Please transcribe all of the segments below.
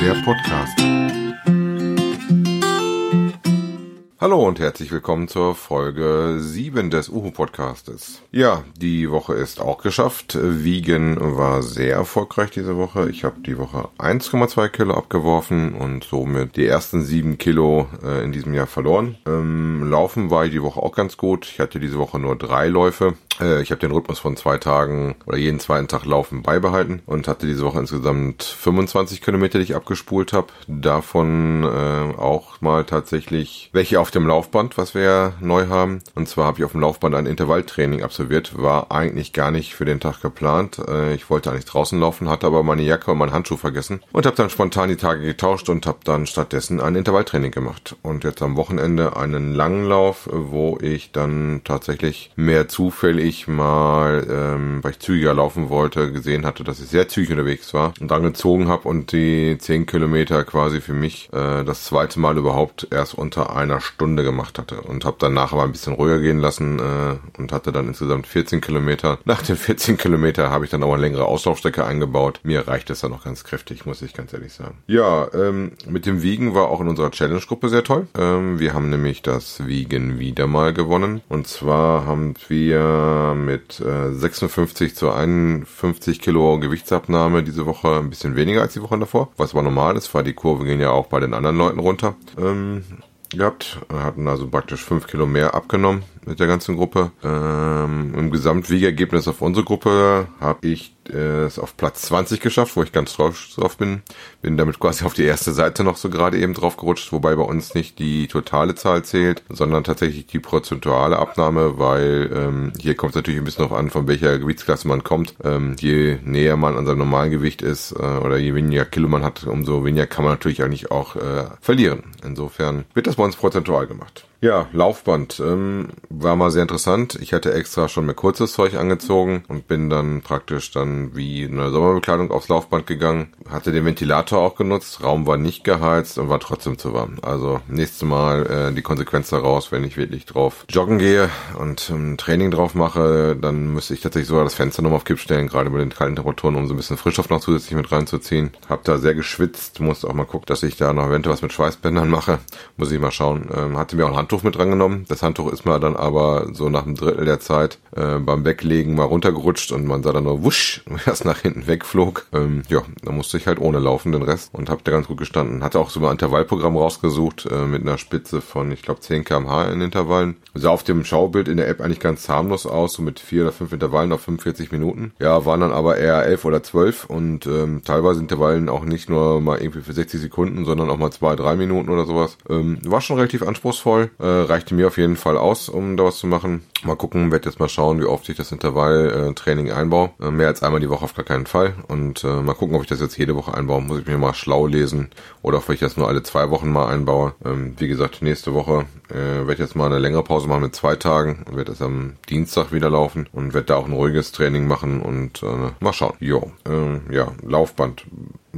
der Podcast. Hallo und herzlich willkommen zur Folge 7 des Uhu Podcastes. Ja, die Woche ist auch geschafft. Wiegen war sehr erfolgreich diese Woche. Ich habe die Woche 1,2 Kilo abgeworfen und somit die ersten 7 Kilo äh, in diesem Jahr verloren. Ähm, Laufen war ich die Woche auch ganz gut. Ich hatte diese Woche nur drei Läufe. Äh, ich habe den Rhythmus von zwei Tagen oder jeden zweiten Tag Laufen beibehalten und hatte diese Woche insgesamt 25 Kilometer, die ich abgespult habe. Davon äh, auch mal tatsächlich welche auf auf dem Laufband, was wir ja neu haben. Und zwar habe ich auf dem Laufband ein Intervalltraining absolviert. War eigentlich gar nicht für den Tag geplant. Äh, ich wollte eigentlich draußen laufen, hatte aber meine Jacke und meinen Handschuh vergessen und habe dann spontan die Tage getauscht und habe dann stattdessen ein Intervalltraining gemacht. Und jetzt am Wochenende einen langen Lauf, wo ich dann tatsächlich mehr zufällig mal, ähm, weil ich zügiger laufen wollte, gesehen hatte, dass ich sehr zügig unterwegs war und dann gezogen habe und die 10 Kilometer quasi für mich äh, das zweite Mal überhaupt erst unter einer Stunde Stunde gemacht hatte und habe danach aber ein bisschen ruhiger gehen lassen äh, und hatte dann insgesamt 14 Kilometer. Nach den 14 Kilometer habe ich dann auch eine längere Auslaufstrecke eingebaut. Mir reicht es dann noch ganz kräftig, muss ich ganz ehrlich sagen. Ja, ähm, mit dem Wiegen war auch in unserer Challenge-Gruppe sehr toll. Ähm, wir haben nämlich das Wiegen wieder mal gewonnen. Und zwar haben wir mit äh, 56 zu 51 Kilo Gewichtsabnahme diese Woche ein bisschen weniger als die Woche davor. Was aber normal ist, weil die Kurve ging ja auch bei den anderen Leuten runter. Ähm, gehabt, hatten also praktisch fünf Kilo mehr abgenommen mit der ganzen Gruppe. Ähm, Im Gesamtwiegergebnis auf unsere Gruppe habe ich äh, es auf Platz 20 geschafft, wo ich ganz drauf, drauf bin. Bin damit quasi auf die erste Seite noch so gerade eben drauf gerutscht, wobei bei uns nicht die totale Zahl zählt, sondern tatsächlich die prozentuale Abnahme, weil ähm, hier kommt es natürlich ein bisschen darauf an, von welcher Gewichtsklasse man kommt. Ähm, je näher man an seinem normalen Gewicht ist äh, oder je weniger Kilo man hat, umso weniger kann man natürlich eigentlich auch äh, verlieren. Insofern wird das bei uns prozentual gemacht. Ja, Laufband ähm, war mal sehr interessant. Ich hatte extra schon mehr kurzes Zeug angezogen und bin dann praktisch dann wie eine Sommerbekleidung aufs Laufband gegangen. Hatte den Ventilator auch genutzt. Raum war nicht geheizt und war trotzdem zu warm. Also nächstes Mal äh, die Konsequenz daraus, wenn ich wirklich drauf joggen gehe und ähm, Training drauf mache, dann müsste ich tatsächlich sogar das Fenster nochmal auf Kipp stellen, gerade bei den kalten Temperaturen, um so ein bisschen Frischstoff noch zusätzlich mit reinzuziehen. Hab da sehr geschwitzt, musste auch mal gucken, dass ich da noch eventuell was mit Schweißbändern mache. Muss ich mal schauen. Ähm, hatte mir auch ein Handtuch mit drangenommen. Das Handtuch ist mir dann aber so nach einem Drittel der Zeit äh, beim Weglegen mal runtergerutscht und man sah dann nur wusch, erst nach hinten wegflog. Ähm, ja, da musste ich halt ohne laufen den Rest und hab da ganz gut gestanden. Hatte auch so ein Intervallprogramm rausgesucht äh, mit einer Spitze von, ich glaube, 10 kmh in Intervallen. Sah auf dem Schaubild in der App eigentlich ganz harmlos aus, so mit vier oder fünf Intervallen auf 45 Minuten. Ja, waren dann aber eher elf oder zwölf und ähm, teilweise Intervallen auch nicht nur mal irgendwie für 60 Sekunden, sondern auch mal zwei, drei Minuten oder sowas. Ähm, war schon relativ anspruchsvoll. Äh, reichte mir auf jeden Fall aus, um da was zu machen. Mal gucken, werde jetzt mal schauen, wie oft ich das Intervalltraining einbaue. Äh, mehr als einmal die Woche auf gar keinen Fall. Und äh, mal gucken, ob ich das jetzt jede Woche einbaue. Muss ich mir mal schlau lesen oder ob ich das nur alle zwei Wochen mal einbaue. Ähm, wie gesagt, nächste Woche äh, werde ich jetzt mal eine längere Pause machen mit zwei Tagen und werde das am Dienstag wieder laufen und werde da auch ein ruhiges Training machen und äh, mal schauen. Jo, äh, ja, Laufband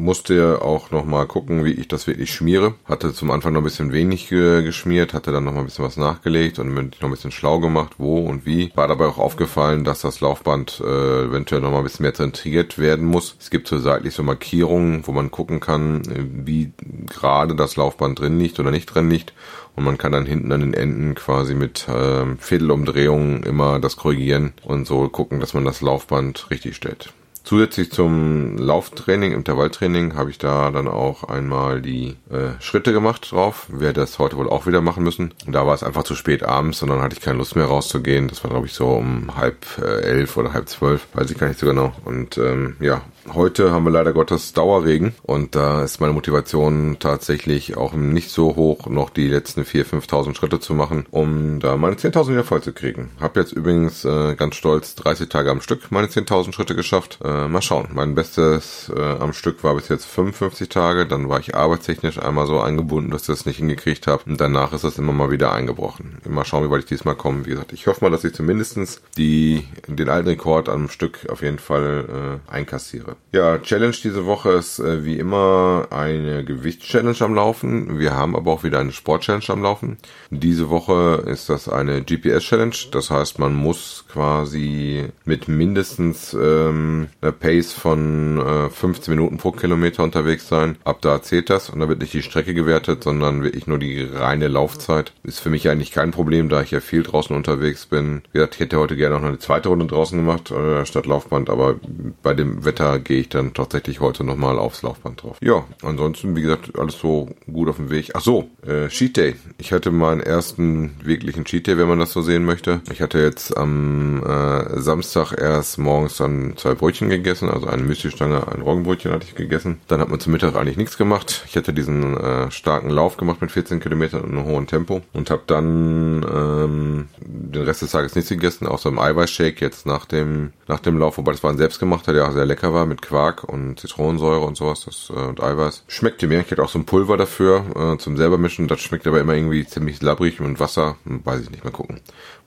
musste auch noch mal gucken, wie ich das wirklich schmiere. Hatte zum Anfang noch ein bisschen wenig äh, geschmiert, hatte dann noch mal ein bisschen was nachgelegt und bin noch ein bisschen schlau gemacht, wo und wie. War dabei auch aufgefallen, dass das Laufband äh, eventuell noch mal ein bisschen mehr zentriert werden muss. Es gibt so seitlich so Markierungen, wo man gucken kann, äh, wie gerade das Laufband drin liegt oder nicht drin liegt. Und man kann dann hinten an den Enden quasi mit äh, Viertelumdrehungen immer das korrigieren und so gucken, dass man das Laufband richtig stellt. Zusätzlich zum Lauftraining, Intervalltraining, habe ich da dann auch einmal die äh, Schritte gemacht drauf. Werde das heute wohl auch wieder machen müssen. Da war es einfach zu spät abends und dann hatte ich keine Lust mehr rauszugehen. Das war, glaube ich, so um halb äh, elf oder halb zwölf, weiß ich gar nicht so genau. Und ähm, ja, Heute haben wir leider Gottes Dauerregen und da ist meine Motivation tatsächlich auch nicht so hoch, noch die letzten 4.000, 5.000 Schritte zu machen, um da meine 10.000 wieder voll zu kriegen. Hab jetzt übrigens äh, ganz stolz 30 Tage am Stück meine 10.000 Schritte geschafft. Äh, mal schauen. Mein bestes äh, am Stück war bis jetzt 55 Tage. Dann war ich arbeitstechnisch einmal so eingebunden, dass ich das nicht hingekriegt habe. Und danach ist das immer mal wieder eingebrochen. Mal schauen, wie weit ich diesmal komme. Wie gesagt, ich hoffe mal, dass ich zumindestens die, den alten Rekord am Stück auf jeden Fall äh, einkassiere. Ja, Challenge diese Woche ist äh, wie immer eine Gewichtschallenge am Laufen. Wir haben aber auch wieder eine Sportchallenge am Laufen. Diese Woche ist das eine GPS-Challenge. Das heißt, man muss quasi mit mindestens ähm, einer Pace von äh, 15 Minuten pro Kilometer unterwegs sein. Ab da zählt das und da wird nicht die Strecke gewertet, sondern wirklich nur die reine Laufzeit. Ist für mich eigentlich kein Problem, da ich ja viel draußen unterwegs bin. Wie gesagt, ich hätte heute gerne noch eine zweite Runde draußen gemacht äh, statt Laufband, aber bei dem Wetter gehe ich dann tatsächlich heute nochmal aufs Laufband drauf. Ja, ansonsten, wie gesagt, alles so gut auf dem Weg. Ach so, äh, Cheat Day. Ich hatte meinen ersten wirklichen Cheat Day, wenn man das so sehen möchte. Ich hatte jetzt am äh, Samstag erst morgens dann zwei Brötchen gegessen, also eine Müslistange, ein Roggenbrötchen hatte ich gegessen. Dann hat man zum Mittag eigentlich nichts gemacht. Ich hatte diesen äh, starken Lauf gemacht mit 14 Kilometern in einem hohen Tempo und habe dann ähm, den Rest des Tages nichts gegessen, außer im Eiweißshake jetzt nach dem nach dem Lauf, wobei das war ein selbstgemachter, der auch sehr lecker war mit Quark und Zitronensäure und sowas das, äh, und Eiweiß. Schmeckte mir. Ich hatte auch so ein Pulver dafür äh, zum selber mischen. Das schmeckt aber immer irgendwie ziemlich labbrig und Wasser. Hm, weiß ich nicht, mal gucken.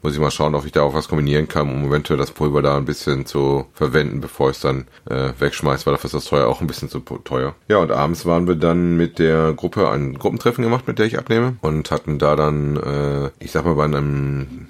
Muss ich mal schauen, ob ich da auch was kombinieren kann, um eventuell das Pulver da ein bisschen zu verwenden, bevor ich es dann äh, wegschmeiße, weil dafür ist das teuer auch ein bisschen zu teuer. Ja, und abends waren wir dann mit der Gruppe ein Gruppentreffen gemacht, mit der ich abnehme und hatten da dann, äh, ich sag mal, bei einem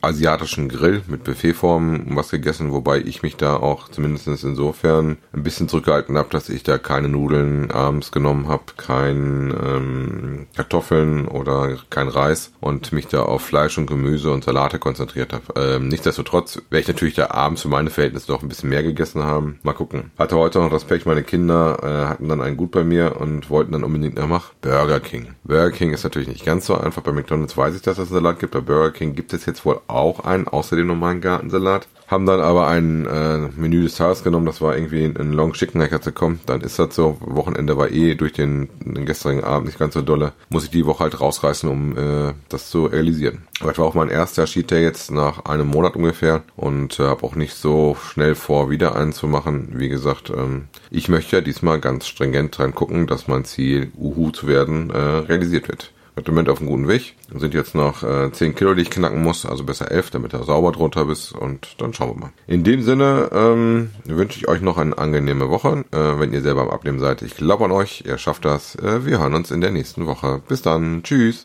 asiatischen Grill mit Buffetform was gegessen, wobei ich mich da auch zumindest insofern ein bisschen zurückgehalten habe, dass ich da keine Nudeln abends genommen habe, kein ähm, Kartoffeln oder kein Reis und mich da auf Fleisch und Gemüse und Salate konzentriert habe. Ähm, nichtsdestotrotz werde ich natürlich da abends für meine Verhältnisse doch ein bisschen mehr gegessen haben. Mal gucken. Hatte heute noch das Pech, meine Kinder äh, hatten dann einen Gut bei mir und wollten dann unbedingt noch machen. Burger King. Burger King ist natürlich nicht ganz so einfach. Bei McDonalds weiß ich, dass es einen Salat gibt. Bei Burger King gibt es jetzt wohl auch einen, außer dem normalen Gartensalat haben dann aber ein äh, Menü des Tages genommen, das war irgendwie ein Long Chicken Hacker zu kommen. Dann ist das so. Wochenende war eh durch den, den gestrigen Abend nicht ganz so dolle. Muss ich die Woche halt rausreißen, um äh, das zu realisieren. Aber das war auch mein erster Sheet Day jetzt nach einem Monat ungefähr und äh, habe auch nicht so schnell vor, wieder einen zu machen. Wie gesagt, ähm, ich möchte ja diesmal ganz stringent dran gucken, dass mein Ziel, Uhu zu werden, äh, realisiert wird im Moment auf einem guten Weg. Sind jetzt noch äh, 10 Kilo, die ich knacken muss, also besser 11, damit er sauber drunter bist und dann schauen wir mal. In dem Sinne ähm, wünsche ich euch noch eine angenehme Woche, äh, wenn ihr selber am Abnehmen seid. Ich glaube an euch, ihr schafft das. Äh, wir hören uns in der nächsten Woche. Bis dann, tschüss.